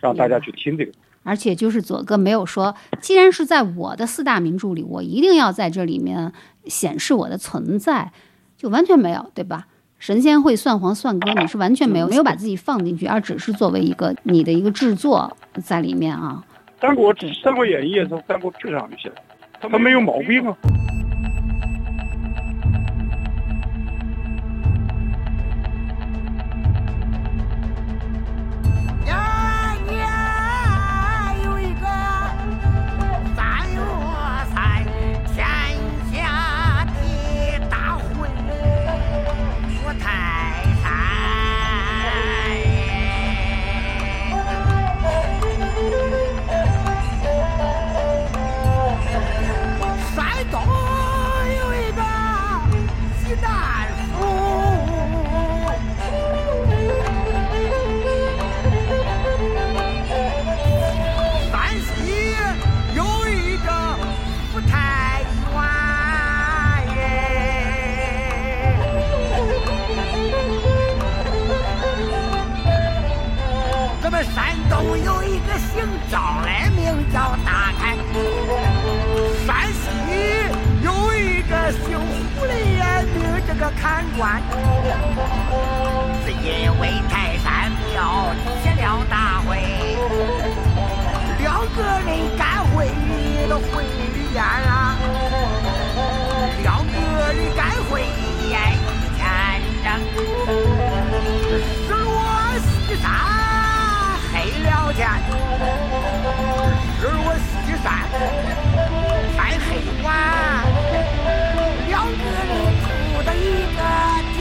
让大家去听这个。而且就是左哥没有说，既然是在我的四大名著里，我一定要在这里面显示我的存在，就完全没有，对吧？神仙会算黄算哥，你是完全没有没有把自己放进去，而只是作为一个你的一个制作在里面啊。三国《三国演义》是三国志上写的，他没有毛病啊。上来名叫大砍头，山西有一个姓胡的爷，你这个看官，是因为泰山庙结了大会，两个人赶回了会院啊。两个人赶回，哎，你看你这。聊天。日我西山，天黑晚，两个人住的一个。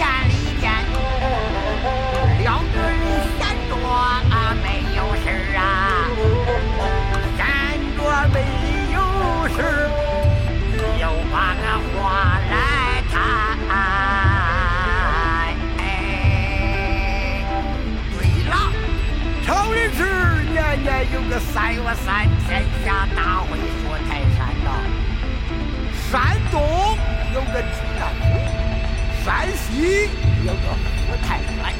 三月三，天下大会说泰山呐。山东有个济南府，山西有个五台山，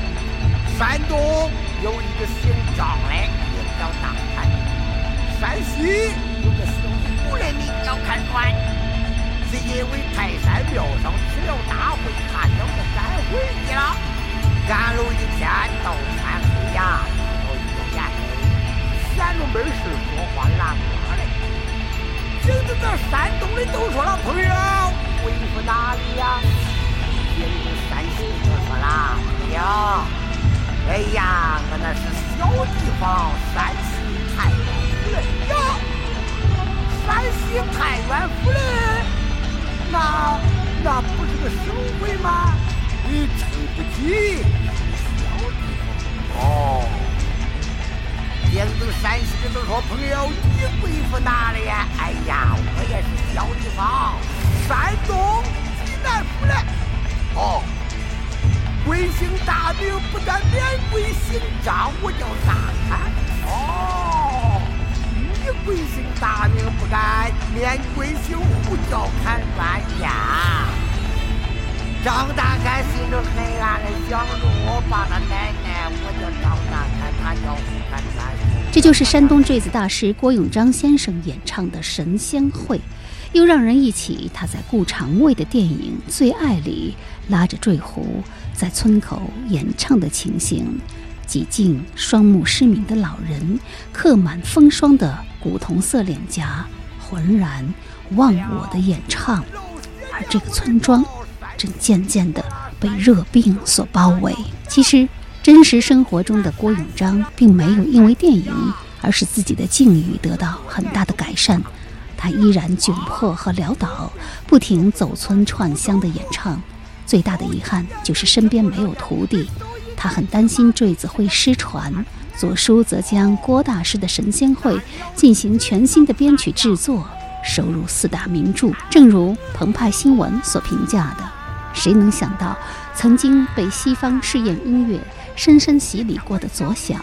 山东有一个姓张的，名叫大汉，山西有个姓胡的，名叫看川。是因为泰山庙上吃了大会，他两个赶回去了。赶了一天到天黑呀。咱都说了，朋友，贵府哪里呀？沿着山西就说了，哎呀，哎呀，我那是小地方，山西太原府嘞呀，山西太原府嘞，那那不是个省会吗？你听不起，小地方哦。连都山西人都说朋友，你贵府哪里呀？哎呀，我也是小地方，山东济南府嘞。哦，贵姓大名不敢免贵姓张，我叫大侃。哦，你贵姓大名不敢免贵姓胡叫侃官呀？张大开心中黑暗的想着，我爸他奶奶，我叫张大开，他叫胡侃官。这就是山东坠子大师郭永章先生演唱的《神仙会》。又让人忆起他在顾长卫的电影《最爱》里拉着坠胡在村口演唱的情形，几近双目失明的老人，刻满风霜的古铜色脸颊，浑然忘我的演唱，而这个村庄正渐渐地被热病所包围。其实，真实生活中的郭永章并没有因为电影而使自己的境遇得到很大的改善。他依然窘迫和潦倒，不停走村串乡的演唱。最大的遗憾就是身边没有徒弟，他很担心坠子会失传。左叔则将郭大师的《神仙会》进行全新的编曲制作，收入四大名著。正如澎湃新闻所评价的：“谁能想到，曾经被西方试验音乐深深洗礼过的左小，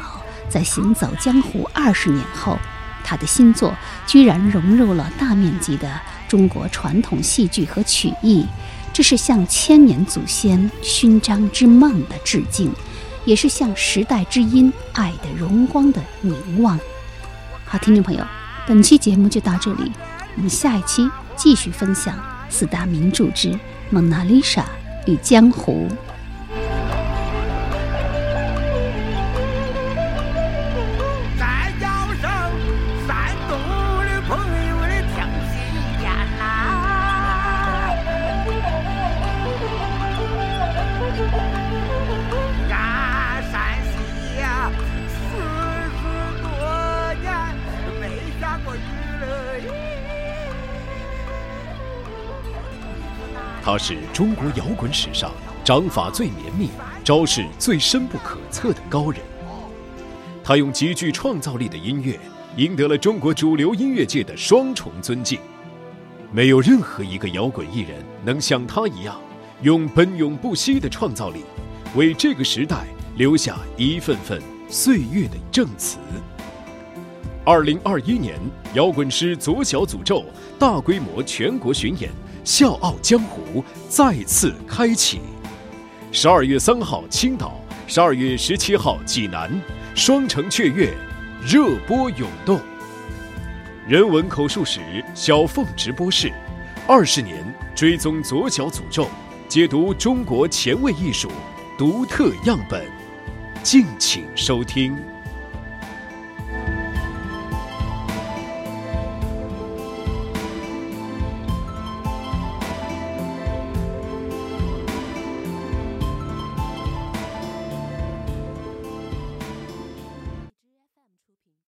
在行走江湖二十年后。”他的新作居然融入了大面积的中国传统戏剧和曲艺，这是向千年祖先勋章之梦的致敬，也是向时代之音爱的荣光的凝望。好，听众朋友，本期节目就到这里，我们下一期继续分享四大名著之《蒙娜丽莎与江湖》。是中国摇滚史上掌法最绵密、招式最深不可测的高人。他用极具创造力的音乐赢得了中国主流音乐界的双重尊敬。没有任何一个摇滚艺人能像他一样，用奔涌不息的创造力，为这个时代留下一份份岁月的证词。二零二一年，摇滚师左小诅咒大规模全国巡演。笑傲江湖再次开启，十二月三号青岛，十二月十七号济南，双城雀跃，热播涌动。人文口述史小凤直播室，二十年追踪左脚诅咒，解读中国前卫艺术独特样本，敬请收听。